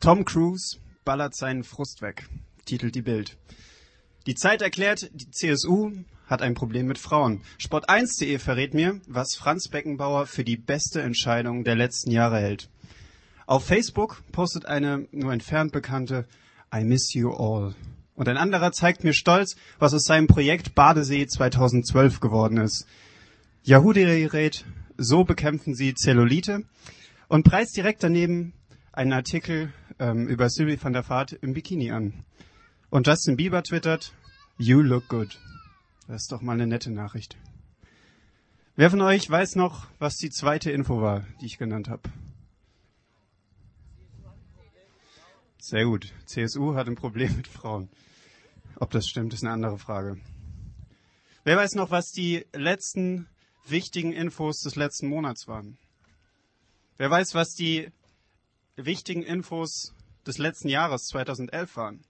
Tom Cruise ballert seinen Frust weg, titelt die Bild. Die Zeit erklärt, die CSU hat ein Problem mit Frauen. Sport1.de verrät mir, was Franz Beckenbauer für die beste Entscheidung der letzten Jahre hält. Auf Facebook postet eine nur entfernt bekannte I miss you all. Und ein anderer zeigt mir stolz, was aus seinem Projekt Badesee 2012 geworden ist. Yahoo.de rät, so bekämpfen sie Zellulite und preist direkt daneben einen Artikel ähm, über Sylvie van der Vaart im Bikini an. Und Justin Bieber twittert, You look good. Das ist doch mal eine nette Nachricht. Wer von euch weiß noch, was die zweite Info war, die ich genannt habe? Sehr gut. CSU hat ein Problem mit Frauen. Ob das stimmt, ist eine andere Frage. Wer weiß noch, was die letzten wichtigen Infos des letzten Monats waren? Wer weiß, was die wichtigen Infos des letzten Jahres 2011 waren?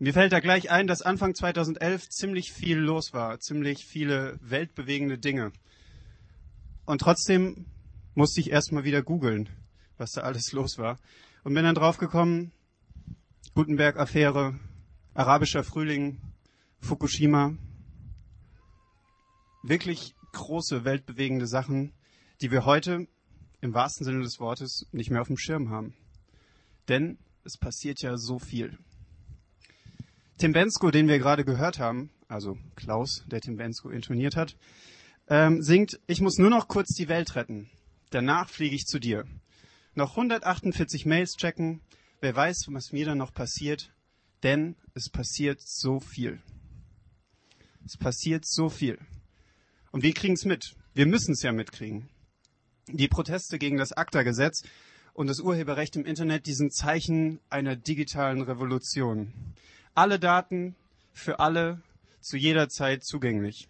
Mir fällt da gleich ein, dass Anfang 2011 ziemlich viel los war, ziemlich viele weltbewegende Dinge. Und trotzdem musste ich erstmal wieder googeln, was da alles los war. Und bin dann draufgekommen, Gutenberg-Affäre, arabischer Frühling, Fukushima. Wirklich große, weltbewegende Sachen, die wir heute im wahrsten Sinne des Wortes nicht mehr auf dem Schirm haben. Denn es passiert ja so viel. Tim Bensko, den wir gerade gehört haben, also Klaus, der Tim Bensko intoniert hat, ähm, singt, ich muss nur noch kurz die Welt retten. Danach fliege ich zu dir. Noch 148 Mails checken. Wer weiß, was mir dann noch passiert. Denn es passiert so viel. Es passiert so viel. Und wir kriegen es mit. Wir müssen es ja mitkriegen. Die Proteste gegen das ACTA-Gesetz und das Urheberrecht im Internet, die sind Zeichen einer digitalen Revolution. Alle Daten für alle zu jeder Zeit zugänglich.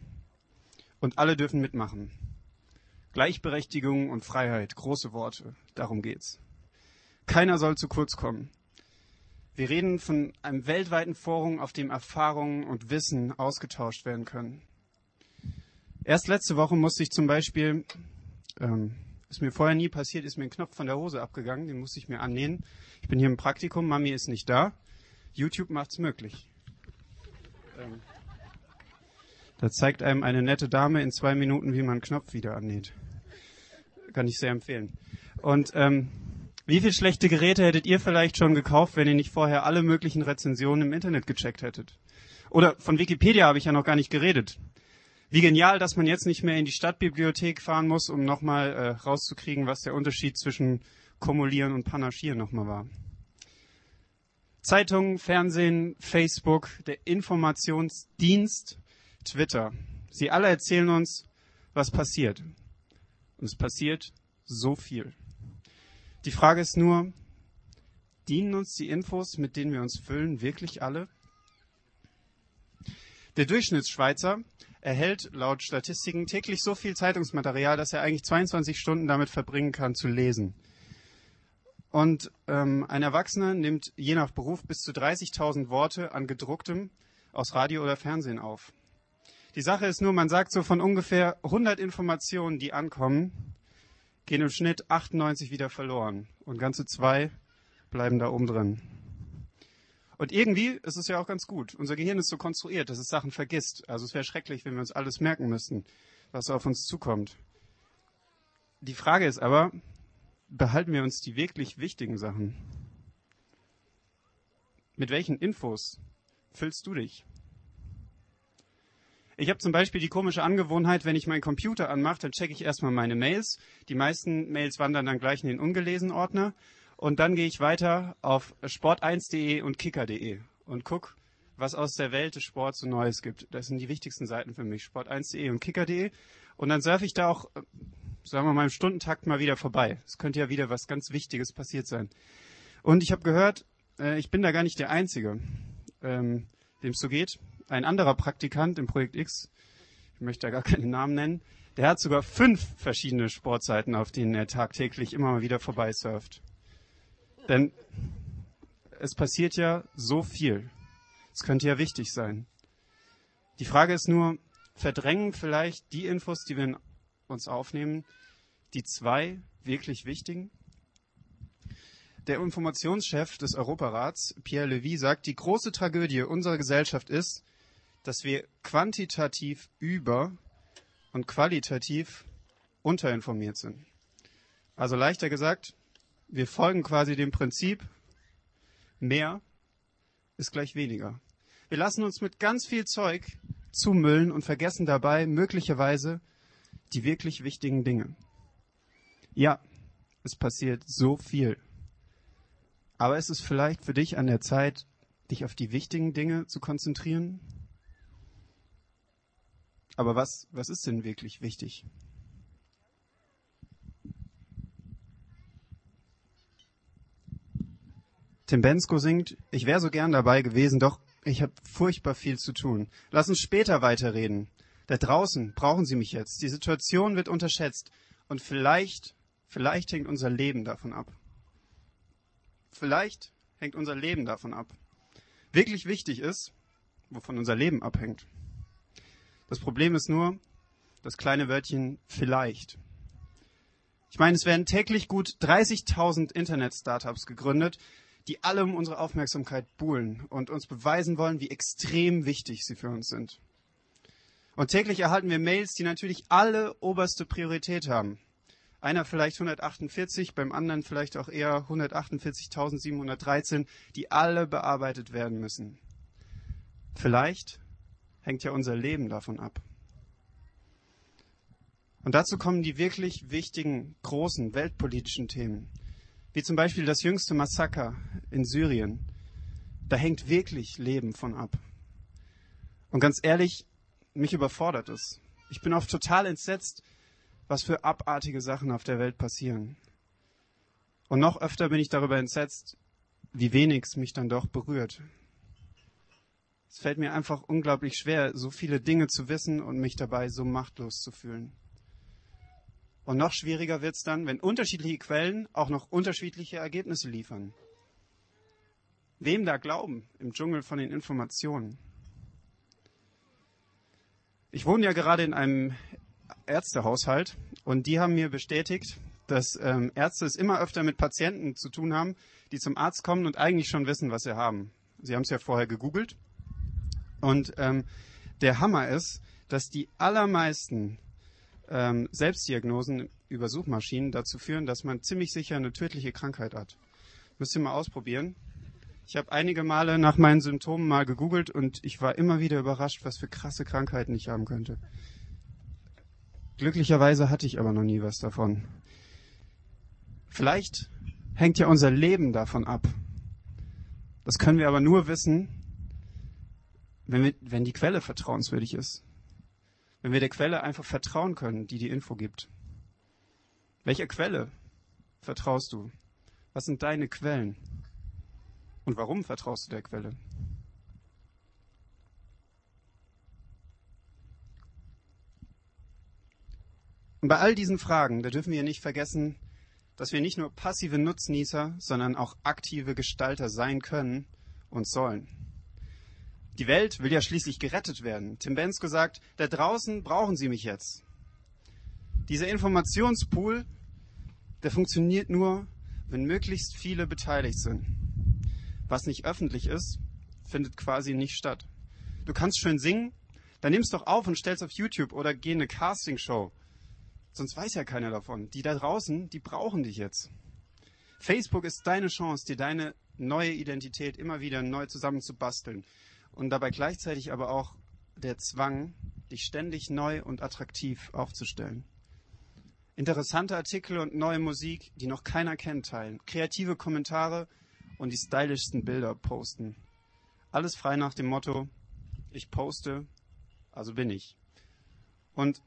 Und alle dürfen mitmachen. Gleichberechtigung und Freiheit, große Worte, darum geht's. Keiner soll zu kurz kommen. Wir reden von einem weltweiten Forum, auf dem Erfahrungen und Wissen ausgetauscht werden können. Erst letzte Woche musste ich zum Beispiel, ähm, ist mir vorher nie passiert, ist mir ein Knopf von der Hose abgegangen, den musste ich mir annähen. Ich bin hier im Praktikum, Mami ist nicht da. YouTube macht's möglich. Ähm, da zeigt einem eine nette Dame in zwei Minuten, wie man einen Knopf wieder annäht. Kann ich sehr empfehlen. Und ähm, wie viele schlechte Geräte hättet ihr vielleicht schon gekauft, wenn ihr nicht vorher alle möglichen Rezensionen im Internet gecheckt hättet? Oder von Wikipedia habe ich ja noch gar nicht geredet. Wie genial, dass man jetzt nicht mehr in die Stadtbibliothek fahren muss, um nochmal äh, rauszukriegen, was der Unterschied zwischen Kumulieren und Panaschieren nochmal war. Zeitungen, Fernsehen, Facebook, der Informationsdienst Twitter. Sie alle erzählen uns, was passiert. Und es passiert so viel. Die Frage ist nur, dienen uns die Infos, mit denen wir uns füllen, wirklich alle? Der Durchschnittsschweizer erhält laut Statistiken täglich so viel Zeitungsmaterial, dass er eigentlich 22 Stunden damit verbringen kann, zu lesen. Und ähm, ein Erwachsener nimmt je nach Beruf bis zu 30.000 Worte an gedrucktem aus Radio oder Fernsehen auf. Die Sache ist nur, man sagt so von ungefähr 100 Informationen, die ankommen, gehen im Schnitt 98 wieder verloren und ganze zwei bleiben da oben drin. Und irgendwie ist es ja auch ganz gut. Unser Gehirn ist so konstruiert, dass es Sachen vergisst. Also es wäre schrecklich, wenn wir uns alles merken müssten, was auf uns zukommt. Die Frage ist aber, behalten wir uns die wirklich wichtigen Sachen? Mit welchen Infos füllst du dich? Ich habe zum Beispiel die komische Angewohnheit, wenn ich meinen Computer anmache, dann checke ich erstmal meine Mails. Die meisten Mails wandern dann gleich in den ungelesen Ordner. Und dann gehe ich weiter auf sport1.de und kicker.de und gucke, was aus der Welt des Sports so Neues gibt. Das sind die wichtigsten Seiten für mich, sport1.de und kicker.de. Und dann surfe ich da auch, sagen wir mal, im Stundentakt mal wieder vorbei. Es könnte ja wieder was ganz Wichtiges passiert sein. Und ich habe gehört, äh, ich bin da gar nicht der Einzige, ähm, dem es so geht ein anderer Praktikant im Projekt X, ich möchte da gar keinen Namen nennen, der hat sogar fünf verschiedene Sportseiten, auf denen er tagtäglich immer mal wieder vorbeisurft. Denn es passiert ja so viel. Es könnte ja wichtig sein. Die Frage ist nur, verdrängen vielleicht die Infos, die wir uns aufnehmen, die zwei wirklich wichtigen? der Informationschef des Europarats, Pierre Levy, sagt, die große Tragödie unserer Gesellschaft ist, dass wir quantitativ über und qualitativ unterinformiert sind. Also leichter gesagt, wir folgen quasi dem Prinzip, mehr ist gleich weniger. Wir lassen uns mit ganz viel Zeug zumüllen und vergessen dabei möglicherweise die wirklich wichtigen Dinge. Ja, es passiert so viel. Aber ist es vielleicht für dich an der Zeit, dich auf die wichtigen Dinge zu konzentrieren? Aber was, was ist denn wirklich wichtig? Tim Bensko singt, ich wäre so gern dabei gewesen, doch ich habe furchtbar viel zu tun. Lass uns später weiterreden. Da draußen brauchen Sie mich jetzt. Die Situation wird unterschätzt. Und vielleicht, vielleicht hängt unser Leben davon ab. Vielleicht hängt unser Leben davon ab. Wirklich wichtig ist, wovon unser Leben abhängt. Das Problem ist nur, das kleine Wörtchen vielleicht. Ich meine, es werden täglich gut 30.000 Internet-Startups gegründet, die alle um unsere Aufmerksamkeit buhlen und uns beweisen wollen, wie extrem wichtig sie für uns sind. Und täglich erhalten wir Mails, die natürlich alle oberste Priorität haben. Einer vielleicht 148, beim anderen vielleicht auch eher 148.713, die alle bearbeitet werden müssen. Vielleicht hängt ja unser Leben davon ab. Und dazu kommen die wirklich wichtigen, großen weltpolitischen Themen, wie zum Beispiel das jüngste Massaker in Syrien. Da hängt wirklich Leben von ab. Und ganz ehrlich, mich überfordert es. Ich bin oft total entsetzt, was für abartige Sachen auf der Welt passieren. Und noch öfter bin ich darüber entsetzt, wie wenig es mich dann doch berührt. Es fällt mir einfach unglaublich schwer, so viele Dinge zu wissen und mich dabei so machtlos zu fühlen. Und noch schwieriger wird es dann, wenn unterschiedliche Quellen auch noch unterschiedliche Ergebnisse liefern. Wem da glauben im Dschungel von den Informationen? Ich wohne ja gerade in einem Ärztehaushalt und die haben mir bestätigt, dass ähm, Ärzte es immer öfter mit Patienten zu tun haben, die zum Arzt kommen und eigentlich schon wissen, was sie haben. Sie haben es ja vorher gegoogelt. Und ähm, der Hammer ist, dass die allermeisten ähm, Selbstdiagnosen über Suchmaschinen dazu führen, dass man ziemlich sicher eine tödliche Krankheit hat. Müsst ihr mal ausprobieren. Ich habe einige Male nach meinen Symptomen mal gegoogelt und ich war immer wieder überrascht, was für krasse Krankheiten ich haben könnte. Glücklicherweise hatte ich aber noch nie was davon. Vielleicht hängt ja unser Leben davon ab. Das können wir aber nur wissen, wenn, wir, wenn die Quelle vertrauenswürdig ist. Wenn wir der Quelle einfach vertrauen können, die die Info gibt. Welcher Quelle vertraust du? Was sind deine Quellen? Und warum vertraust du der Quelle? Und bei all diesen Fragen, da dürfen wir nicht vergessen, dass wir nicht nur passive Nutznießer, sondern auch aktive Gestalter sein können und sollen. Die Welt will ja schließlich gerettet werden. Tim Bensko sagt, da draußen brauchen Sie mich jetzt. Dieser Informationspool, der funktioniert nur, wenn möglichst viele beteiligt sind was nicht öffentlich ist, findet quasi nicht statt. Du kannst schön singen, dann nimm's doch auf und stell's auf YouTube oder geh in eine Castingshow. Sonst weiß ja keiner davon. Die da draußen, die brauchen dich jetzt. Facebook ist deine Chance, dir deine neue Identität immer wieder neu zusammenzubasteln. Und dabei gleichzeitig aber auch der Zwang, dich ständig neu und attraktiv aufzustellen. Interessante Artikel und neue Musik, die noch keiner kennt, teilen. Kreative Kommentare und die stylischsten Bilder posten. Alles frei nach dem Motto, ich poste, also bin ich. Und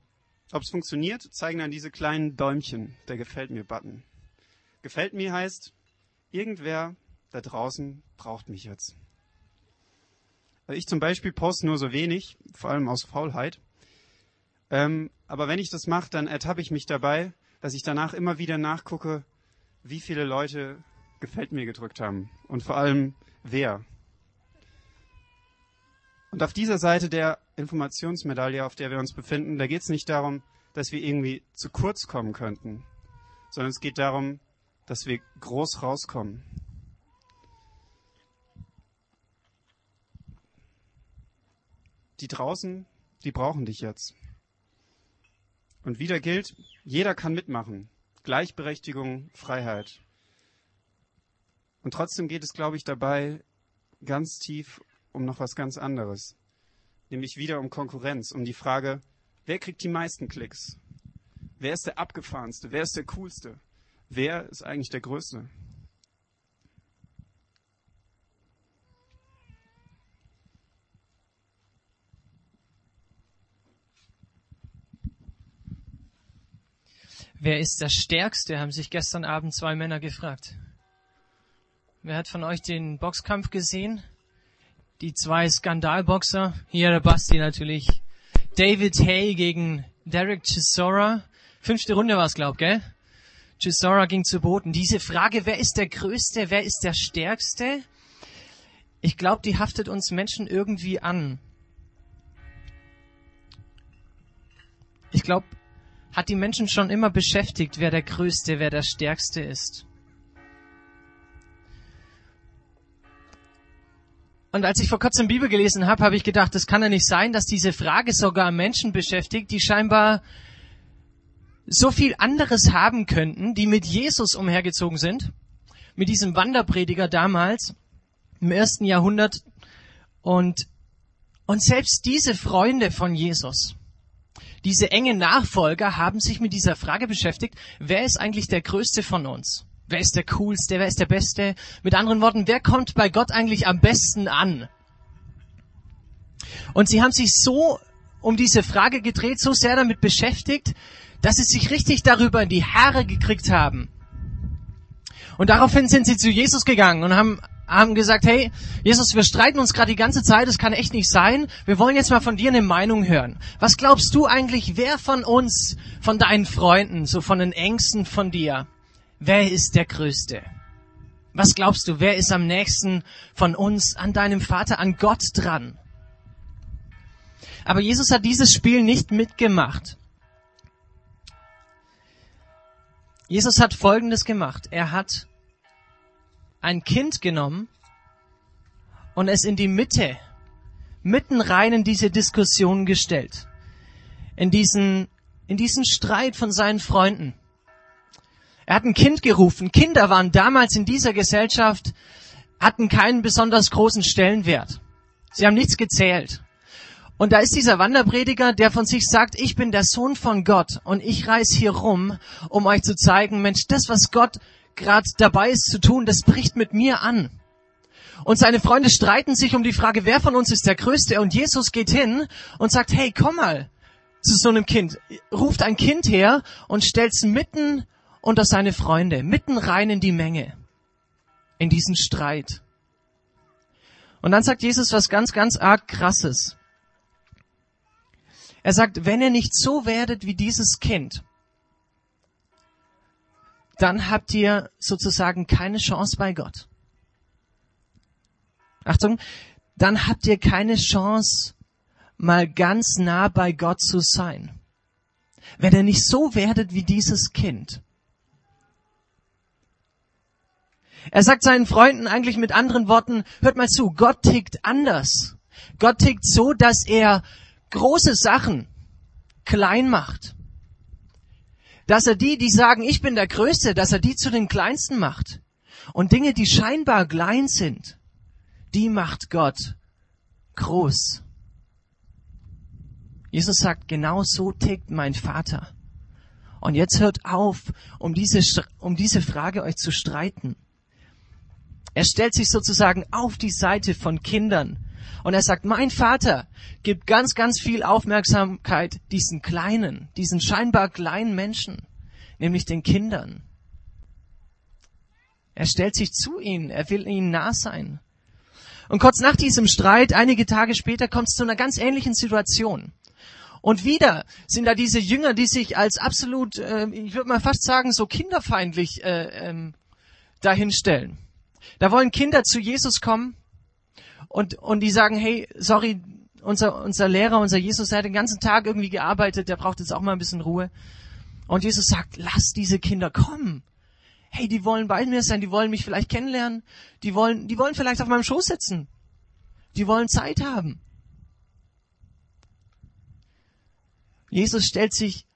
ob es funktioniert, zeigen dann diese kleinen Däumchen, der Gefällt mir Button. Gefällt mir heißt, irgendwer da draußen braucht mich jetzt. Also ich zum Beispiel poste nur so wenig, vor allem aus Faulheit. Ähm, aber wenn ich das mache, dann ertappe ich mich dabei, dass ich danach immer wieder nachgucke, wie viele Leute Gefällt mir gedrückt haben. Und vor allem, wer. Und auf dieser Seite der Informationsmedaille, auf der wir uns befinden, da geht es nicht darum, dass wir irgendwie zu kurz kommen könnten, sondern es geht darum, dass wir groß rauskommen. Die draußen, die brauchen dich jetzt. Und wieder gilt, jeder kann mitmachen. Gleichberechtigung, Freiheit. Und trotzdem geht es, glaube ich, dabei ganz tief um noch was ganz anderes. Nämlich wieder um Konkurrenz, um die Frage, wer kriegt die meisten Klicks? Wer ist der abgefahrenste? Wer ist der coolste? Wer ist eigentlich der Größte? Wer ist der Stärkste, haben sich gestern Abend zwei Männer gefragt. Wer hat von euch den Boxkampf gesehen? Die zwei Skandalboxer, hier der Basti natürlich. David Hay gegen Derek Chisora. Fünfte Runde war es, glaub, gell? Chisora ging zu Boden. Diese Frage, wer ist der Größte, wer ist der Stärkste? Ich glaube, die haftet uns Menschen irgendwie an. Ich glaube, hat die Menschen schon immer beschäftigt, wer der Größte, wer der Stärkste ist. Und als ich vor kurzem Bibel gelesen habe, habe ich gedacht, das kann ja nicht sein, dass diese Frage sogar Menschen beschäftigt, die scheinbar so viel anderes haben könnten, die mit Jesus umhergezogen sind, mit diesem Wanderprediger damals im ersten Jahrhundert und, und selbst diese Freunde von Jesus, diese engen Nachfolger haben sich mit dieser Frage beschäftigt, wer ist eigentlich der Größte von uns? Wer ist der Coolste? Wer ist der Beste? Mit anderen Worten, wer kommt bei Gott eigentlich am besten an? Und sie haben sich so um diese Frage gedreht, so sehr damit beschäftigt, dass sie sich richtig darüber in die Haare gekriegt haben. Und daraufhin sind sie zu Jesus gegangen und haben haben gesagt, hey, Jesus, wir streiten uns gerade die ganze Zeit, das kann echt nicht sein. Wir wollen jetzt mal von dir eine Meinung hören. Was glaubst du eigentlich, wer von uns, von deinen Freunden, so von den Ängsten von dir, wer ist der Größte? Was glaubst du, wer ist am nächsten von uns an deinem Vater, an Gott dran? Aber Jesus hat dieses Spiel nicht mitgemacht. Jesus hat Folgendes gemacht. Er hat ein Kind genommen und es in die Mitte, mitten rein in diese Diskussion gestellt. In diesen, in diesen Streit von seinen Freunden. Er hat ein Kind gerufen. Kinder waren damals in dieser Gesellschaft, hatten keinen besonders großen Stellenwert. Sie haben nichts gezählt. Und da ist dieser Wanderprediger, der von sich sagt, ich bin der Sohn von Gott und ich reise hier rum, um euch zu zeigen, Mensch, das, was Gott gerade dabei ist zu tun, das bricht mit mir an. Und seine Freunde streiten sich um die Frage, wer von uns ist der Größte? Und Jesus geht hin und sagt, hey, komm mal zu so einem Kind. Ruft ein Kind her und stellt's mitten unter seine Freunde, mitten rein in die Menge, in diesen Streit. Und dann sagt Jesus was ganz, ganz arg krasses. Er sagt, wenn ihr nicht so werdet wie dieses Kind, dann habt ihr sozusagen keine Chance bei Gott. Achtung, dann habt ihr keine Chance, mal ganz nah bei Gott zu sein. Wenn ihr nicht so werdet wie dieses Kind. Er sagt seinen Freunden eigentlich mit anderen Worten, hört mal zu, Gott tickt anders. Gott tickt so, dass er große Sachen klein macht dass er die, die sagen, ich bin der Größte, dass er die zu den Kleinsten macht. Und Dinge, die scheinbar klein sind, die macht Gott groß. Jesus sagt, genau so tickt mein Vater. Und jetzt hört auf, um diese, um diese Frage euch zu streiten. Er stellt sich sozusagen auf die Seite von Kindern. Und er sagt, mein Vater gibt ganz, ganz viel Aufmerksamkeit diesen kleinen, diesen scheinbar kleinen Menschen, nämlich den Kindern. Er stellt sich zu ihnen, er will ihnen nah sein. Und kurz nach diesem Streit, einige Tage später, kommt es zu einer ganz ähnlichen Situation. Und wieder sind da diese Jünger, die sich als absolut, äh, ich würde mal fast sagen, so kinderfeindlich äh, ähm, dahinstellen. Da wollen Kinder zu Jesus kommen und, und die sagen, hey, sorry, unser, unser Lehrer, unser Jesus, der hat den ganzen Tag irgendwie gearbeitet, der braucht jetzt auch mal ein bisschen Ruhe. Und Jesus sagt, lass diese Kinder kommen. hey, die wollen bei mir sein, die wollen mich vielleicht kennenlernen, die wollen, die wollen vielleicht auf meinem Schoß sitzen, die wollen Zeit haben. Jesus stellt sich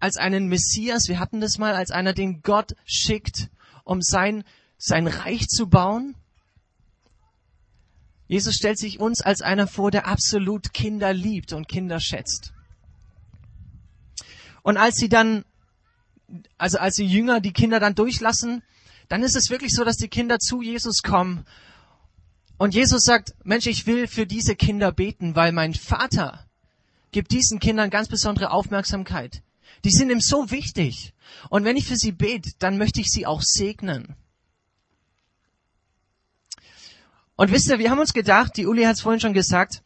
als einen Messias, wir hatten das mal, als einer, den Gott schickt, um sein, sein Reich zu bauen. Jesus stellt sich uns als einer vor, der absolut Kinder liebt und Kinder schätzt. Und als sie dann, also als die Jünger die Kinder dann durchlassen, dann ist es wirklich so, dass die Kinder zu Jesus kommen. Und Jesus sagt, Mensch, ich will für diese Kinder beten, weil mein Vater gibt diesen Kindern ganz besondere Aufmerksamkeit. Die sind ihm so wichtig. Und wenn ich für sie bete, dann möchte ich sie auch segnen. Und wisst ihr, wir haben uns gedacht, die Uli hat es vorhin schon gesagt,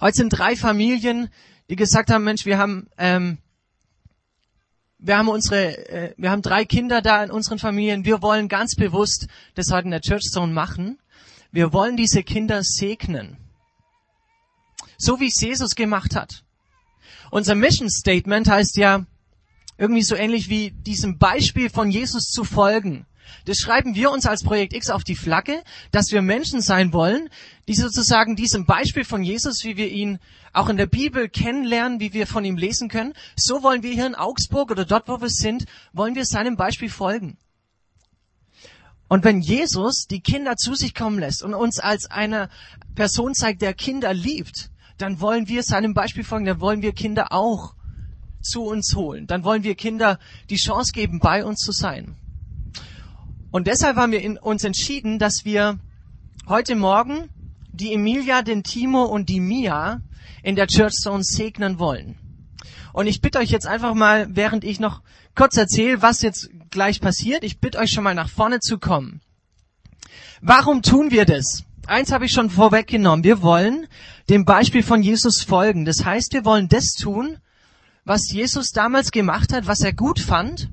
heute sind drei Familien, die gesagt haben, Mensch, wir haben, ähm, wir haben unsere, äh, wir haben drei Kinder da in unseren Familien. Wir wollen ganz bewusst das heute in der Church Zone machen. Wir wollen diese Kinder segnen. So wie es Jesus gemacht hat. Unser Mission Statement heißt ja irgendwie so ähnlich wie diesem Beispiel von Jesus zu folgen. Das schreiben wir uns als Projekt X auf die Flagge, dass wir Menschen sein wollen, die sozusagen diesem Beispiel von Jesus, wie wir ihn auch in der Bibel kennenlernen, wie wir von ihm lesen können, so wollen wir hier in Augsburg oder dort, wo wir sind, wollen wir seinem Beispiel folgen. Und wenn Jesus die Kinder zu sich kommen lässt und uns als eine Person zeigt, der Kinder liebt, dann wollen wir seinem Beispiel folgen, dann wollen wir Kinder auch zu uns holen. Dann wollen wir Kinder die Chance geben, bei uns zu sein. Und deshalb haben wir uns entschieden, dass wir heute Morgen die Emilia, den Timo und die Mia in der Church Zone segnen wollen. Und ich bitte euch jetzt einfach mal, während ich noch kurz erzähle, was jetzt gleich passiert, ich bitte euch schon mal nach vorne zu kommen. Warum tun wir das? Eins habe ich schon vorweggenommen. Wir wollen dem Beispiel von Jesus folgen. Das heißt, wir wollen das tun, was Jesus damals gemacht hat, was er gut fand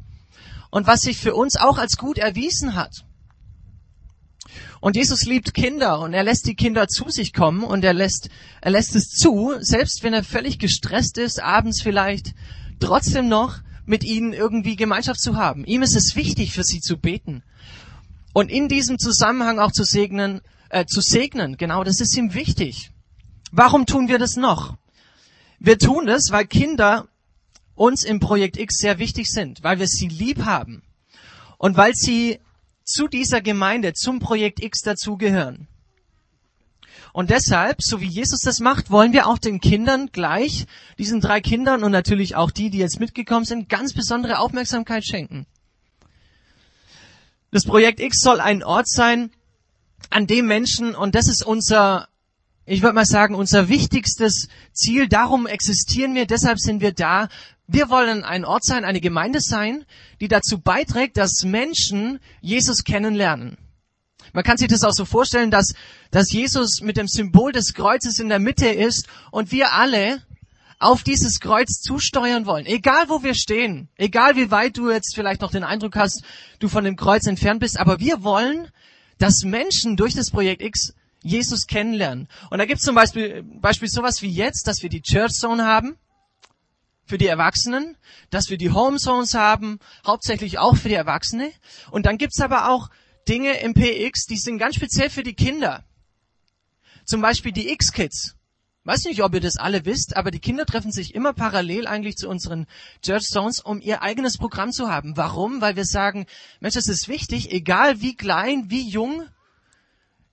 und was sich für uns auch als gut erwiesen hat. Und Jesus liebt Kinder und er lässt die Kinder zu sich kommen und er lässt, er lässt es zu, selbst wenn er völlig gestresst ist, abends vielleicht, trotzdem noch mit ihnen irgendwie Gemeinschaft zu haben. Ihm ist es wichtig, für sie zu beten. Und in diesem Zusammenhang auch zu segnen, äh, zu segnen, genau, das ist ihm wichtig. Warum tun wir das noch? Wir tun es, weil Kinder uns im Projekt X sehr wichtig sind, weil wir sie lieb haben und weil sie zu dieser Gemeinde, zum Projekt X dazugehören. Und deshalb, so wie Jesus das macht, wollen wir auch den Kindern gleich, diesen drei Kindern und natürlich auch die, die jetzt mitgekommen sind, ganz besondere Aufmerksamkeit schenken. Das Projekt X soll ein Ort sein, an dem Menschen, und das ist unser, ich würde mal sagen, unser wichtigstes Ziel, darum existieren wir, deshalb sind wir da. Wir wollen ein Ort sein, eine Gemeinde sein, die dazu beiträgt, dass Menschen Jesus kennenlernen. Man kann sich das auch so vorstellen, dass, dass Jesus mit dem Symbol des Kreuzes in der Mitte ist und wir alle auf dieses Kreuz zusteuern wollen. Egal wo wir stehen, egal wie weit du jetzt vielleicht noch den Eindruck hast, du von dem Kreuz entfernt bist, aber wir wollen dass Menschen durch das Projekt X Jesus kennenlernen. Und da gibt es zum Beispiel, Beispiel sowas wie jetzt, dass wir die Church Zone haben für die Erwachsenen, dass wir die Home Zones haben, hauptsächlich auch für die Erwachsene. Und dann gibt's aber auch Dinge im PX, die sind ganz speziell für die Kinder. Zum Beispiel die X-Kids. Weiß nicht, ob ihr das alle wisst, aber die Kinder treffen sich immer parallel eigentlich zu unseren Church Zones, um ihr eigenes Programm zu haben. Warum? Weil wir sagen, Mensch, es ist wichtig, egal wie klein, wie jung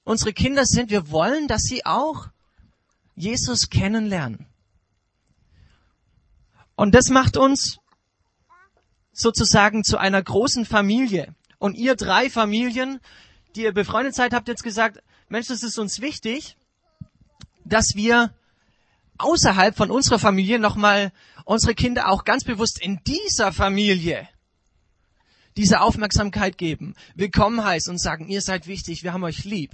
unsere Kinder sind, wir wollen, dass sie auch Jesus kennenlernen. Und das macht uns sozusagen zu einer großen Familie. Und ihr drei Familien, die ihr befreundet seid, habt jetzt gesagt, Mensch, das ist uns wichtig, dass wir außerhalb von unserer Familie nochmal unsere Kinder auch ganz bewusst in dieser Familie diese Aufmerksamkeit geben, willkommen heißen und sagen, ihr seid wichtig, wir haben euch lieb.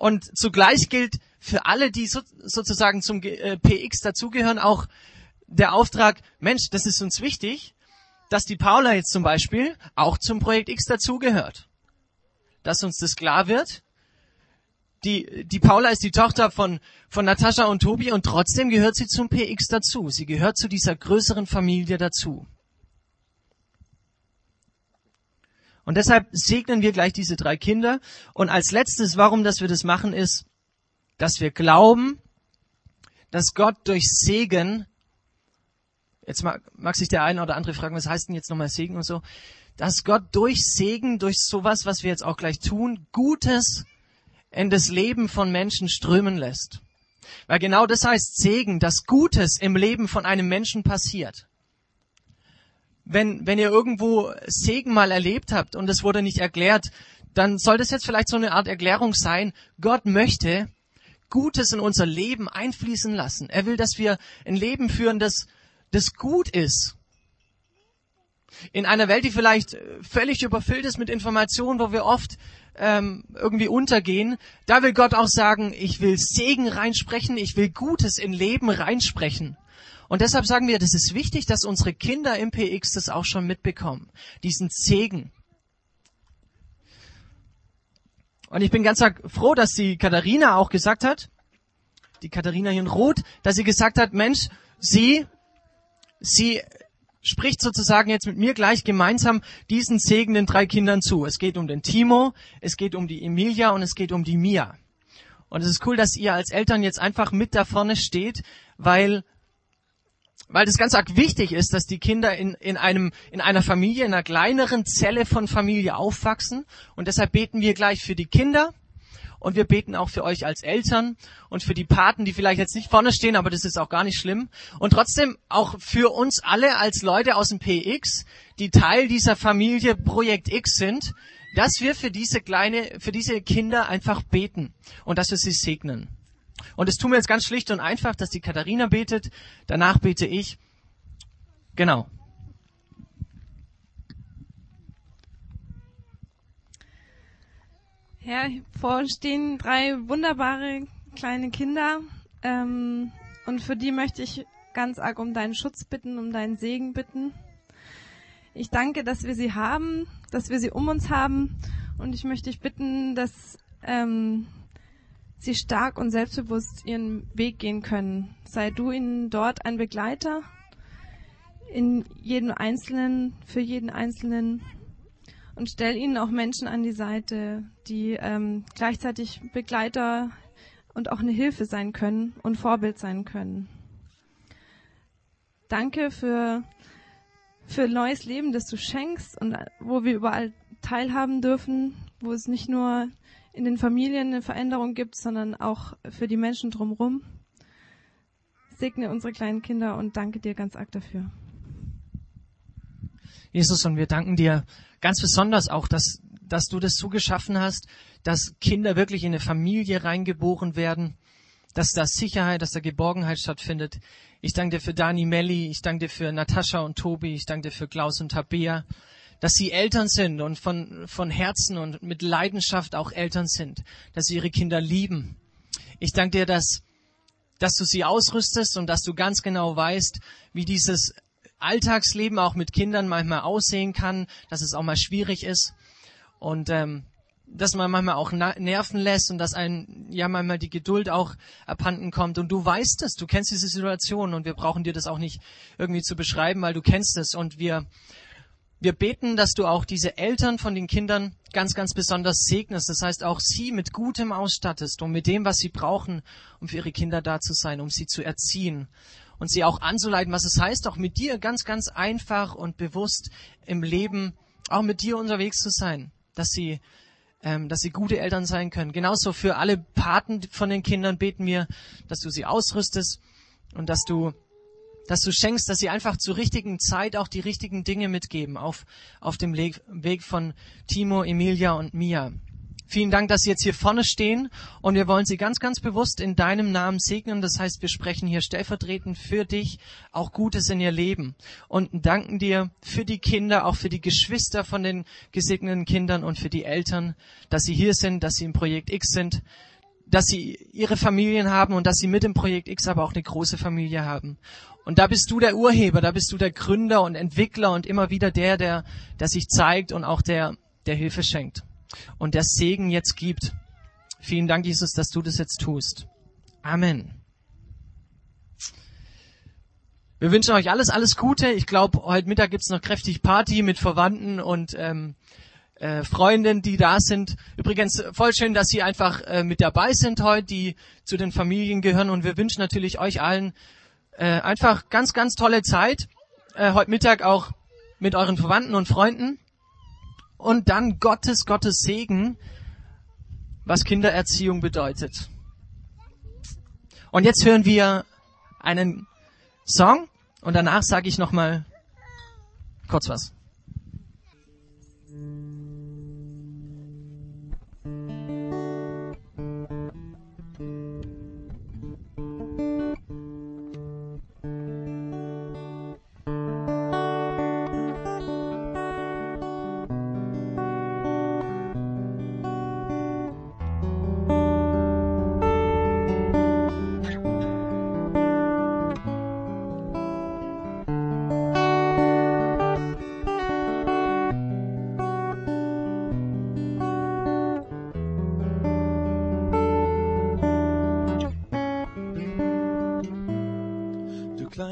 Und zugleich gilt für alle, die so, sozusagen zum äh, PX dazugehören, auch der Auftrag, Mensch, das ist uns wichtig, dass die Paula jetzt zum Beispiel auch zum Projekt X dazugehört. Dass uns das klar wird, die, die Paula ist die Tochter von, von Natascha und Tobi und trotzdem gehört sie zum PX dazu. Sie gehört zu dieser größeren Familie dazu. Und deshalb segnen wir gleich diese drei Kinder. Und als letztes, warum, dass wir das machen, ist, dass wir glauben, dass Gott durch Segen, jetzt mag, mag sich der eine oder andere fragen, was heißt denn jetzt nochmal Segen und so, dass Gott durch Segen, durch sowas, was wir jetzt auch gleich tun, Gutes in das Leben von Menschen strömen lässt. Weil genau das heißt Segen, dass Gutes im Leben von einem Menschen passiert. Wenn, wenn ihr irgendwo Segen mal erlebt habt und es wurde nicht erklärt, dann soll das jetzt vielleicht so eine Art Erklärung sein. Gott möchte Gutes in unser Leben einfließen lassen. Er will, dass wir ein Leben führen, das, das gut ist. In einer Welt, die vielleicht völlig überfüllt ist mit Informationen, wo wir oft ähm, irgendwie untergehen, da will Gott auch sagen, ich will Segen reinsprechen, ich will Gutes in Leben reinsprechen. Und deshalb sagen wir, das ist wichtig, dass unsere Kinder im PX das auch schon mitbekommen, diesen Segen. Und ich bin ganz froh, dass die Katharina auch gesagt hat, die Katharina hier in Rot, dass sie gesagt hat, Mensch, sie, sie spricht sozusagen jetzt mit mir gleich gemeinsam diesen Segen den drei Kindern zu. Es geht um den Timo, es geht um die Emilia und es geht um die Mia. Und es ist cool, dass ihr als Eltern jetzt einfach mit da vorne steht, weil weil das ganz arg wichtig ist, dass die Kinder in, in, einem, in einer Familie, in einer kleineren Zelle von Familie aufwachsen. Und deshalb beten wir gleich für die Kinder und wir beten auch für euch als Eltern und für die Paten, die vielleicht jetzt nicht vorne stehen, aber das ist auch gar nicht schlimm. Und trotzdem auch für uns alle als Leute aus dem PX, die Teil dieser Familie Projekt X sind, dass wir für diese kleine, für diese Kinder einfach beten und dass wir sie segnen. Und es tun wir jetzt ganz schlicht und einfach, dass die Katharina betet, danach bete ich. Genau. Ja, vor uns stehen drei wunderbare kleine Kinder. Ähm, und für die möchte ich ganz arg um deinen Schutz bitten, um deinen Segen bitten. Ich danke, dass wir sie haben, dass wir sie um uns haben. Und ich möchte dich bitten, dass ähm, sie stark und selbstbewusst ihren Weg gehen können. Sei du ihnen dort ein Begleiter in jedem Einzelnen, für jeden Einzelnen und stell ihnen auch Menschen an die Seite, die ähm, gleichzeitig Begleiter und auch eine Hilfe sein können und Vorbild sein können. Danke für, für neues Leben, das du schenkst und wo wir überall teilhaben dürfen, wo es nicht nur in den Familien eine Veränderung gibt, sondern auch für die Menschen drumherum. Segne unsere kleinen Kinder und danke dir ganz arg dafür. Jesus, und wir danken dir ganz besonders auch, dass, dass du das so geschaffen hast, dass Kinder wirklich in eine Familie reingeboren werden, dass da Sicherheit, dass da Geborgenheit stattfindet. Ich danke dir für Dani Melli, ich danke dir für Natascha und Tobi, ich danke dir für Klaus und Tabea dass sie Eltern sind und von, von Herzen und mit Leidenschaft auch Eltern sind, dass sie ihre Kinder lieben. Ich danke dir, dass, dass du sie ausrüstest und dass du ganz genau weißt, wie dieses Alltagsleben auch mit Kindern manchmal aussehen kann, dass es auch mal schwierig ist und ähm, dass man manchmal auch nerven lässt und dass ein ja manchmal die Geduld auch abhanden kommt und du weißt es, du kennst diese Situation und wir brauchen dir das auch nicht irgendwie zu beschreiben, weil du kennst es und wir wir beten, dass du auch diese Eltern von den Kindern ganz, ganz besonders segnest. Das heißt, auch sie mit Gutem ausstattest und mit dem, was sie brauchen, um für ihre Kinder da zu sein, um sie zu erziehen und sie auch anzuleiten, was es heißt, auch mit dir ganz, ganz einfach und bewusst im Leben auch mit dir unterwegs zu sein, dass sie, ähm, dass sie gute Eltern sein können. Genauso für alle Paten von den Kindern beten wir, dass du sie ausrüstest und dass du dass du schenkst, dass sie einfach zur richtigen Zeit auch die richtigen Dinge mitgeben auf, auf dem Weg von Timo, Emilia und Mia. Vielen Dank, dass Sie jetzt hier vorne stehen und wir wollen Sie ganz, ganz bewusst in deinem Namen segnen. Das heißt, wir sprechen hier stellvertretend für dich auch Gutes in ihr Leben und danken dir für die Kinder, auch für die Geschwister von den gesegneten Kindern und für die Eltern, dass sie hier sind, dass sie im Projekt X sind, dass sie ihre Familien haben und dass sie mit dem Projekt X aber auch eine große Familie haben. Und da bist du der Urheber, da bist du der Gründer und Entwickler und immer wieder der, der, der sich zeigt und auch der, der Hilfe schenkt und der Segen jetzt gibt. Vielen Dank, Jesus, dass du das jetzt tust. Amen. Wir wünschen euch alles, alles Gute. Ich glaube, heute Mittag gibt's noch kräftig Party mit Verwandten und ähm, äh, Freundinnen, die da sind. Übrigens voll schön, dass Sie einfach äh, mit dabei sind heute, die zu den Familien gehören. Und wir wünschen natürlich euch allen äh, einfach ganz, ganz tolle Zeit. Äh, heute Mittag auch mit euren Verwandten und Freunden. Und dann Gottes, Gottes Segen, was Kindererziehung bedeutet. Und jetzt hören wir einen Song und danach sage ich noch mal kurz was.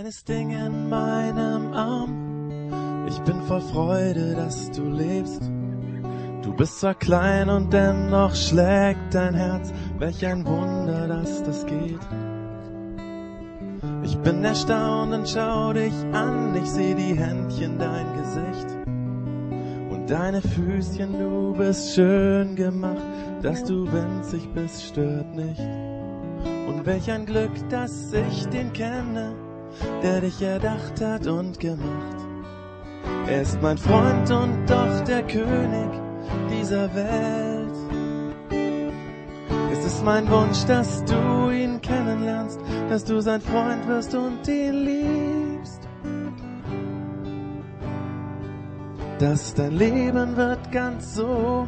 Kleines Ding in meinem Arm. Ich bin voll Freude, dass du lebst. Du bist zwar klein und dennoch schlägt dein Herz. Welch ein Wunder, dass das geht. Ich bin erstaunt und schau dich an. Ich seh die Händchen, dein Gesicht. Und deine Füßchen, du bist schön gemacht. Dass du winzig bist, stört nicht. Und welch ein Glück, dass ich den kenne der dich erdacht hat und gemacht. Er ist mein Freund und doch der König dieser Welt. Es ist mein Wunsch, dass du ihn kennenlernst, dass du sein Freund wirst und ihn liebst. Dass dein Leben wird ganz so,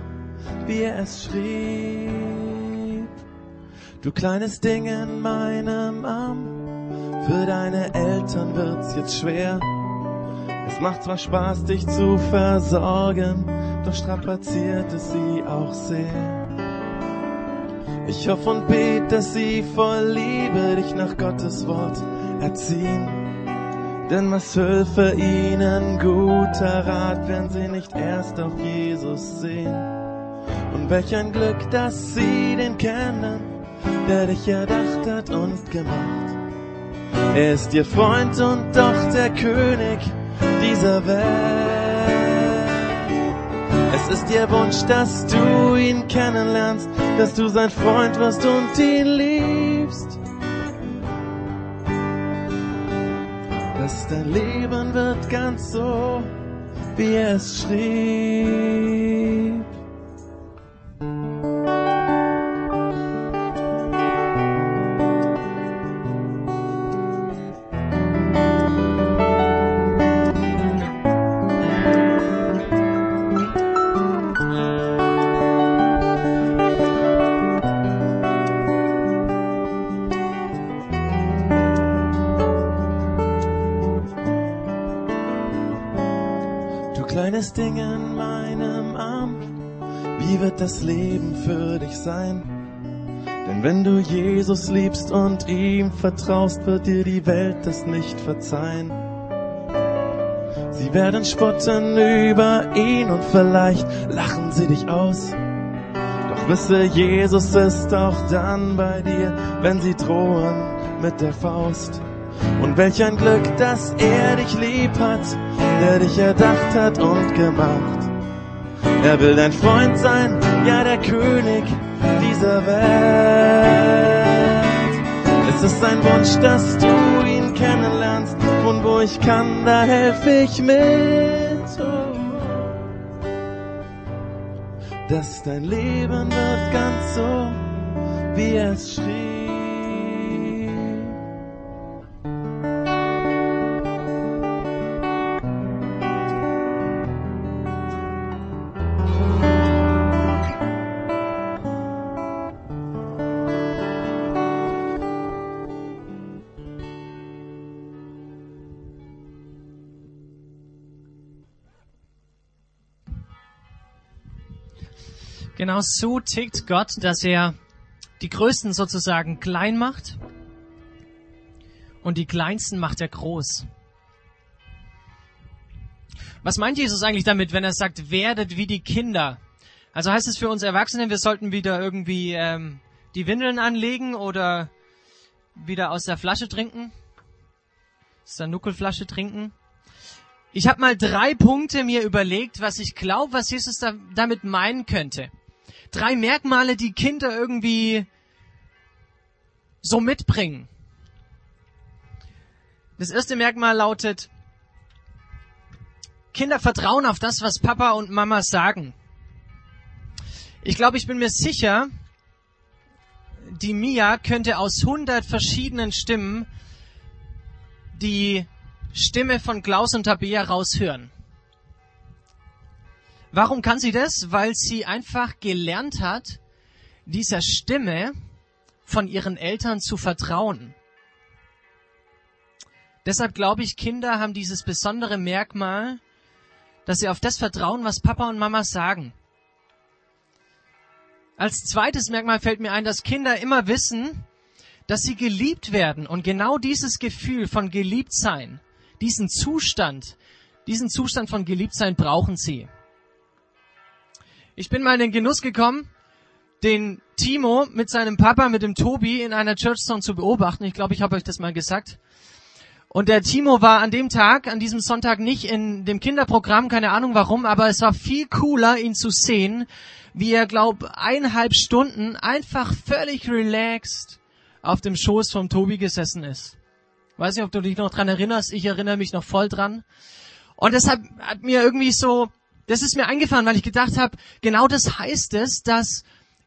wie er es schrieb. Du kleines Ding in meinem Arm, für deine Eltern wird's jetzt schwer. Es macht zwar Spaß, dich zu versorgen, doch strapaziert es sie auch sehr. Ich hoffe und bete, dass sie voll Liebe dich nach Gottes Wort erziehen. Denn was hülfe ihnen guter Rat, wenn sie nicht erst auf Jesus sehen? Und welch ein Glück, dass sie den kennen, der dich erdacht hat und gemacht. Er ist ihr Freund und doch der König dieser Welt. Es ist ihr Wunsch, dass du ihn kennenlernst, dass du sein Freund wirst und ihn liebst. Dass dein Leben wird ganz so, wie er es schrieb. Das Leben für dich sein? Denn wenn du Jesus liebst und ihm vertraust, wird dir die Welt das nicht verzeihen. Sie werden spotten über ihn und vielleicht lachen sie dich aus. Doch wisse, Jesus ist auch dann bei dir, wenn sie drohen mit der Faust. Und welch ein Glück, dass er dich lieb hat, der dich erdacht hat und gemacht. Er will dein Freund sein, ja der König dieser Welt. Es ist sein Wunsch, dass du ihn kennenlernst und wo ich kann, da helfe ich mit. Oh. Dass dein Leben wird ganz so, wie es schrieb. Genau so tickt Gott, dass er die Größten sozusagen klein macht und die Kleinsten macht er groß. Was meint Jesus eigentlich damit, wenn er sagt, werdet wie die Kinder? Also heißt es für uns Erwachsene, wir sollten wieder irgendwie ähm, die Windeln anlegen oder wieder aus der Flasche trinken? Aus der Nuckelflasche trinken? Ich habe mal drei Punkte mir überlegt, was ich glaube, was Jesus da, damit meinen könnte. Drei Merkmale, die Kinder irgendwie so mitbringen. Das erste Merkmal lautet, Kinder vertrauen auf das, was Papa und Mama sagen. Ich glaube, ich bin mir sicher, die Mia könnte aus hundert verschiedenen Stimmen die Stimme von Klaus und Tabea raushören. Warum kann sie das? Weil sie einfach gelernt hat, dieser Stimme von ihren Eltern zu vertrauen. Deshalb glaube ich, Kinder haben dieses besondere Merkmal, dass sie auf das vertrauen, was Papa und Mama sagen. Als zweites Merkmal fällt mir ein, dass Kinder immer wissen, dass sie geliebt werden und genau dieses Gefühl von Geliebtsein, diesen Zustand, diesen Zustand von Geliebtsein brauchen sie. Ich bin mal in den Genuss gekommen, den Timo mit seinem Papa, mit dem Tobi in einer Church Song zu beobachten. Ich glaube, ich habe euch das mal gesagt. Und der Timo war an dem Tag, an diesem Sonntag nicht in dem Kinderprogramm, keine Ahnung warum, aber es war viel cooler, ihn zu sehen, wie er, glaub, eineinhalb Stunden einfach völlig relaxed auf dem Schoß vom Tobi gesessen ist. Weiß nicht, ob du dich noch dran erinnerst, ich erinnere mich noch voll dran. Und deshalb hat mir irgendwie so, das ist mir eingefallen, weil ich gedacht habe, genau das heißt es, dass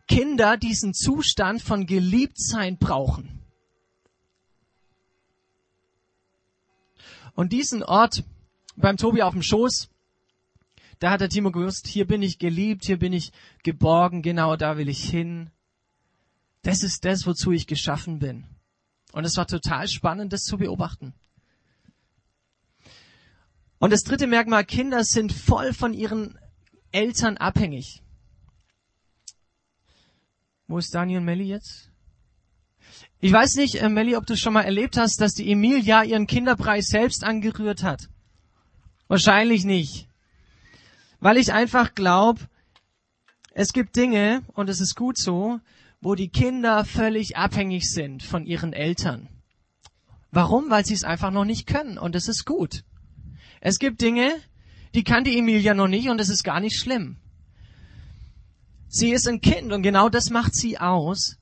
Kinder diesen Zustand von Geliebtsein brauchen. Und diesen Ort beim Tobi auf dem Schoß, da hat der Timo gewusst, hier bin ich geliebt, hier bin ich geborgen, genau da will ich hin. Das ist das, wozu ich geschaffen bin. Und es war total spannend, das zu beobachten. Und das dritte Merkmal, Kinder sind voll von ihren Eltern abhängig. Wo ist Daniel und Melli jetzt? Ich weiß nicht, äh, Melli, ob du schon mal erlebt hast, dass die Emilia ihren Kinderpreis selbst angerührt hat. Wahrscheinlich nicht. Weil ich einfach glaube, es gibt Dinge, und es ist gut so, wo die Kinder völlig abhängig sind von ihren Eltern. Warum? Weil sie es einfach noch nicht können, und es ist gut. Es gibt Dinge, die kann die Emilia noch nicht, und es ist gar nicht schlimm. Sie ist ein Kind, und genau das macht sie aus,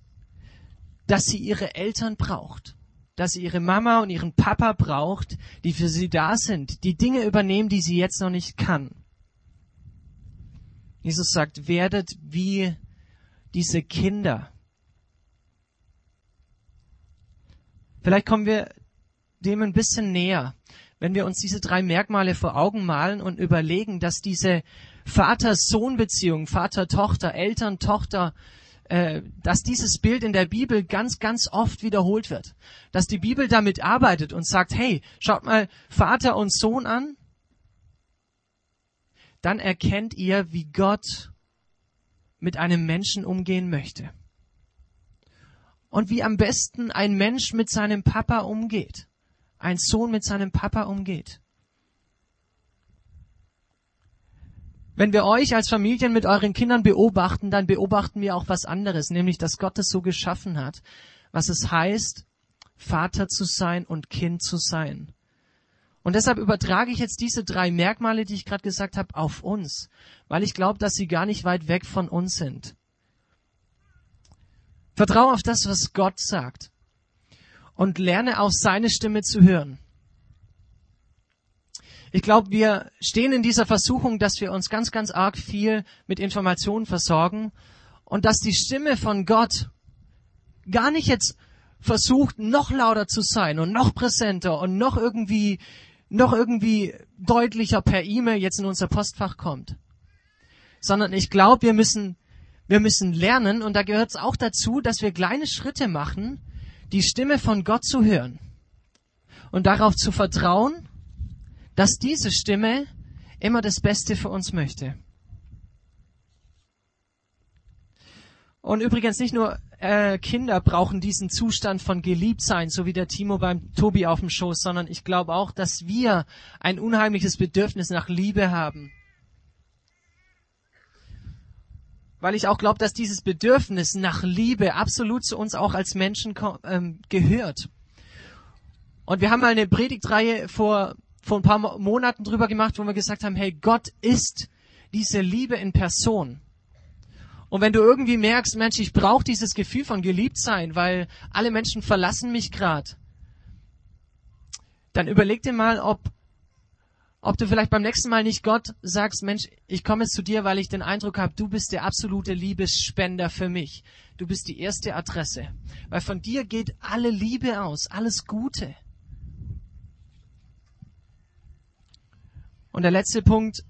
dass sie ihre Eltern braucht, dass sie ihre Mama und ihren Papa braucht, die für sie da sind, die Dinge übernehmen, die sie jetzt noch nicht kann. Jesus sagt, werdet wie diese Kinder. Vielleicht kommen wir dem ein bisschen näher, wenn wir uns diese drei Merkmale vor Augen malen und überlegen, dass diese Vater-Sohn-Beziehung, Vater-Tochter, Eltern-Tochter äh, dass dieses Bild in der Bibel ganz, ganz oft wiederholt wird. Dass die Bibel damit arbeitet und sagt, hey, schaut mal Vater und Sohn an. Dann erkennt ihr, wie Gott mit einem Menschen umgehen möchte. Und wie am besten ein Mensch mit seinem Papa umgeht. Ein Sohn mit seinem Papa umgeht. Wenn wir euch als Familien mit euren Kindern beobachten, dann beobachten wir auch was anderes, nämlich dass Gott es so geschaffen hat, was es heißt, Vater zu sein und Kind zu sein. Und deshalb übertrage ich jetzt diese drei Merkmale, die ich gerade gesagt habe, auf uns, weil ich glaube, dass sie gar nicht weit weg von uns sind. Vertraue auf das, was Gott sagt und lerne auf seine Stimme zu hören. Ich glaube, wir stehen in dieser Versuchung, dass wir uns ganz, ganz arg viel mit Informationen versorgen und dass die Stimme von Gott gar nicht jetzt versucht, noch lauter zu sein und noch präsenter und noch irgendwie, noch irgendwie deutlicher per E-Mail jetzt in unser Postfach kommt. Sondern ich glaube, wir müssen, wir müssen lernen und da gehört es auch dazu, dass wir kleine Schritte machen, die Stimme von Gott zu hören und darauf zu vertrauen, dass diese Stimme immer das Beste für uns möchte. Und übrigens nicht nur äh, Kinder brauchen diesen Zustand von Geliebtsein, so wie der Timo beim Tobi auf dem Schoß, sondern ich glaube auch, dass wir ein unheimliches Bedürfnis nach Liebe haben. Weil ich auch glaube, dass dieses Bedürfnis nach Liebe absolut zu uns auch als Menschen ähm, gehört. Und wir haben mal eine Predigtreihe vor, vor ein paar Monaten drüber gemacht, wo wir gesagt haben, hey, Gott ist diese Liebe in Person. Und wenn du irgendwie merkst, Mensch, ich brauche dieses Gefühl von geliebt sein, weil alle Menschen verlassen mich gerade, dann überleg dir mal, ob, ob du vielleicht beim nächsten Mal nicht Gott sagst, Mensch, ich komme zu dir, weil ich den Eindruck habe, du bist der absolute Liebesspender für mich. Du bist die erste Adresse. Weil von dir geht alle Liebe aus, alles Gute. Und der letzte Punkt,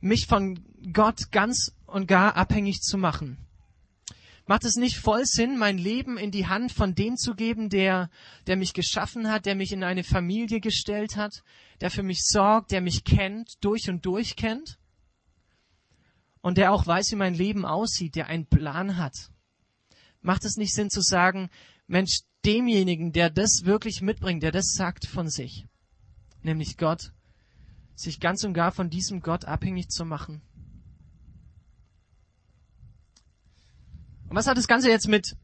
mich von Gott ganz und gar abhängig zu machen. Macht es nicht voll Sinn, mein Leben in die Hand von dem zu geben, der, der mich geschaffen hat, der mich in eine Familie gestellt hat, der für mich sorgt, der mich kennt, durch und durch kennt? Und der auch weiß, wie mein Leben aussieht, der einen Plan hat. Macht es nicht Sinn zu sagen, Mensch, demjenigen, der das wirklich mitbringt, der das sagt von sich, nämlich Gott, sich ganz und gar von diesem Gott abhängig zu machen. Und was hat das Ganze jetzt mit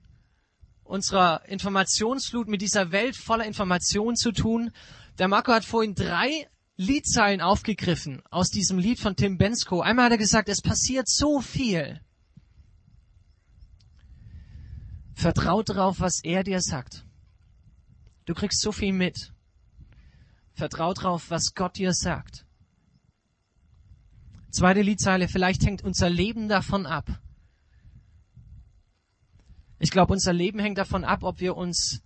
unserer Informationsflut, mit dieser Welt voller Informationen zu tun? Der Marco hat vorhin drei Liedzeilen aufgegriffen aus diesem Lied von Tim Bensko. Einmal hat er gesagt, es passiert so viel. Vertraut darauf, was er dir sagt. Du kriegst so viel mit. Vertraut darauf, was Gott dir sagt. Zweite Liedzeile, vielleicht hängt unser Leben davon ab. Ich glaube, unser Leben hängt davon ab, ob wir uns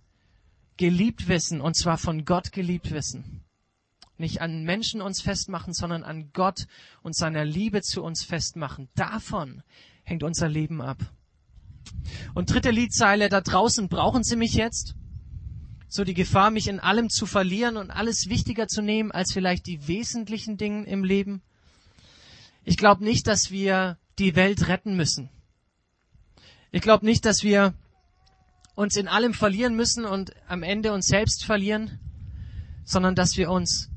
geliebt wissen, und zwar von Gott geliebt wissen. Nicht an Menschen uns festmachen, sondern an Gott und seiner Liebe zu uns festmachen. Davon hängt unser Leben ab. Und dritte Liedzeile, da draußen brauchen Sie mich jetzt. So die Gefahr, mich in allem zu verlieren und alles wichtiger zu nehmen als vielleicht die wesentlichen Dinge im Leben. Ich glaube nicht, dass wir die Welt retten müssen. Ich glaube nicht, dass wir uns in allem verlieren müssen und am Ende uns selbst verlieren, sondern dass wir uns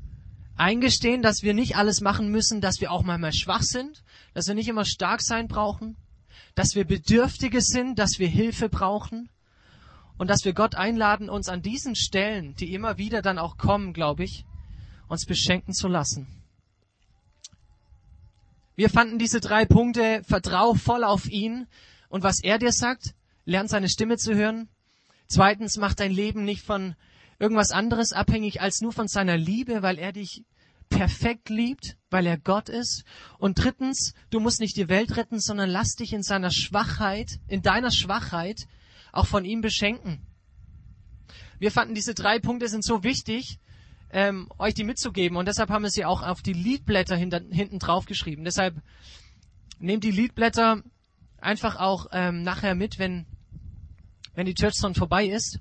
eingestehen, dass wir nicht alles machen müssen, dass wir auch manchmal schwach sind, dass wir nicht immer stark sein brauchen, dass wir Bedürftige sind, dass wir Hilfe brauchen und dass wir Gott einladen, uns an diesen Stellen, die immer wieder dann auch kommen, glaube ich, uns beschenken zu lassen. Wir fanden diese drei Punkte, vertrau voll auf ihn und was er dir sagt, lern seine Stimme zu hören. Zweitens, mach dein Leben nicht von irgendwas anderes abhängig als nur von seiner Liebe, weil er dich perfekt liebt, weil er Gott ist. Und drittens, du musst nicht die Welt retten, sondern lass dich in seiner Schwachheit, in deiner Schwachheit auch von ihm beschenken. Wir fanden diese drei Punkte sind so wichtig, ähm, euch die mitzugeben. Und deshalb haben wir sie auch auf die Liedblätter hinten drauf geschrieben. Deshalb nehmt die Liedblätter einfach auch ähm, nachher mit, wenn, wenn die Churchstone vorbei ist.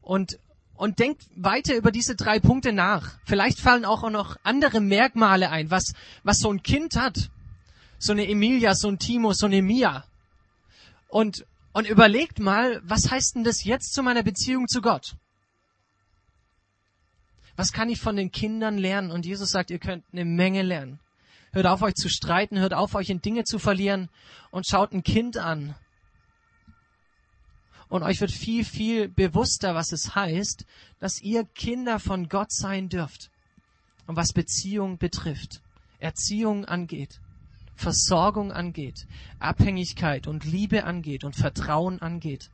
Und, und denkt weiter über diese drei Punkte nach. Vielleicht fallen auch noch andere Merkmale ein, was, was so ein Kind hat. So eine Emilia, so ein Timo, so eine Mia. Und, und überlegt mal, was heißt denn das jetzt zu meiner Beziehung zu Gott? Was kann ich von den Kindern lernen? Und Jesus sagt, ihr könnt eine Menge lernen. Hört auf, euch zu streiten, hört auf, euch in Dinge zu verlieren und schaut ein Kind an. Und euch wird viel, viel bewusster, was es heißt, dass ihr Kinder von Gott sein dürft. Und was Beziehung betrifft, Erziehung angeht, Versorgung angeht, Abhängigkeit und Liebe angeht und Vertrauen angeht.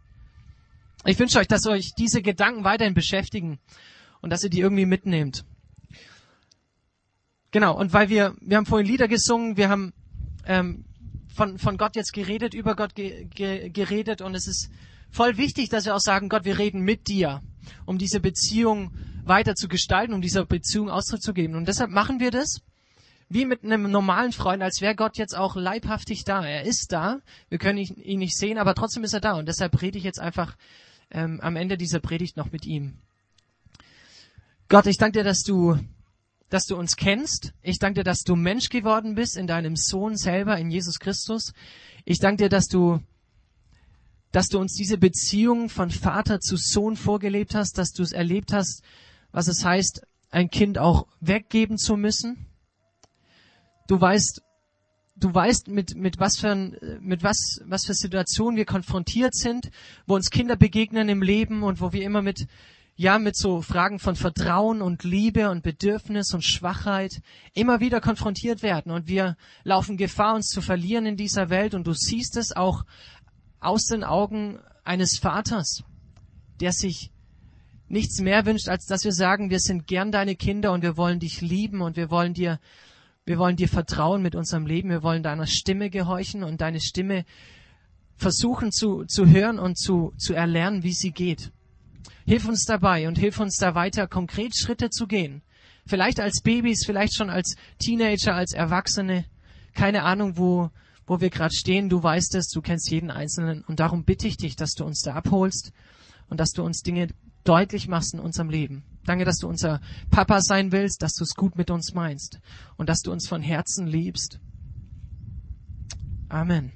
Ich wünsche euch, dass euch diese Gedanken weiterhin beschäftigen und dass ihr die irgendwie mitnehmt. Genau, und weil wir, wir haben vorhin Lieder gesungen, wir haben ähm, von, von Gott jetzt geredet, über Gott ge, ge, geredet und es ist voll wichtig, dass wir auch sagen, Gott, wir reden mit dir, um diese Beziehung weiter zu gestalten, um dieser Beziehung Ausdruck zu geben. Und deshalb machen wir das wie mit einem normalen Freund, als wäre Gott jetzt auch leibhaftig da. Er ist da, wir können ihn nicht sehen, aber trotzdem ist er da. Und deshalb rede ich jetzt einfach ähm, am Ende dieser Predigt noch mit ihm. Gott, ich danke dir, dass du dass du uns kennst. Ich danke dir, dass du Mensch geworden bist in deinem Sohn selber, in Jesus Christus. Ich danke dir, dass du, dass du uns diese Beziehung von Vater zu Sohn vorgelebt hast, dass du es erlebt hast, was es heißt, ein Kind auch weggeben zu müssen. Du weißt, du weißt, mit, mit was für, mit was, was für Situationen wir konfrontiert sind, wo uns Kinder begegnen im Leben und wo wir immer mit, ja, mit so Fragen von Vertrauen und Liebe und Bedürfnis und Schwachheit immer wieder konfrontiert werden. Und wir laufen Gefahr, uns zu verlieren in dieser Welt. Und du siehst es auch aus den Augen eines Vaters, der sich nichts mehr wünscht, als dass wir sagen, wir sind gern deine Kinder und wir wollen dich lieben und wir wollen dir, wir wollen dir vertrauen mit unserem Leben, wir wollen deiner Stimme gehorchen und deine Stimme versuchen zu, zu hören und zu, zu erlernen, wie sie geht. Hilf uns dabei und hilf uns da weiter konkret Schritte zu gehen. Vielleicht als Babys, vielleicht schon als Teenager, als Erwachsene. Keine Ahnung, wo, wo wir gerade stehen. Du weißt es, du kennst jeden Einzelnen. Und darum bitte ich dich, dass du uns da abholst und dass du uns Dinge deutlich machst in unserem Leben. Danke, dass du unser Papa sein willst, dass du es gut mit uns meinst und dass du uns von Herzen liebst. Amen.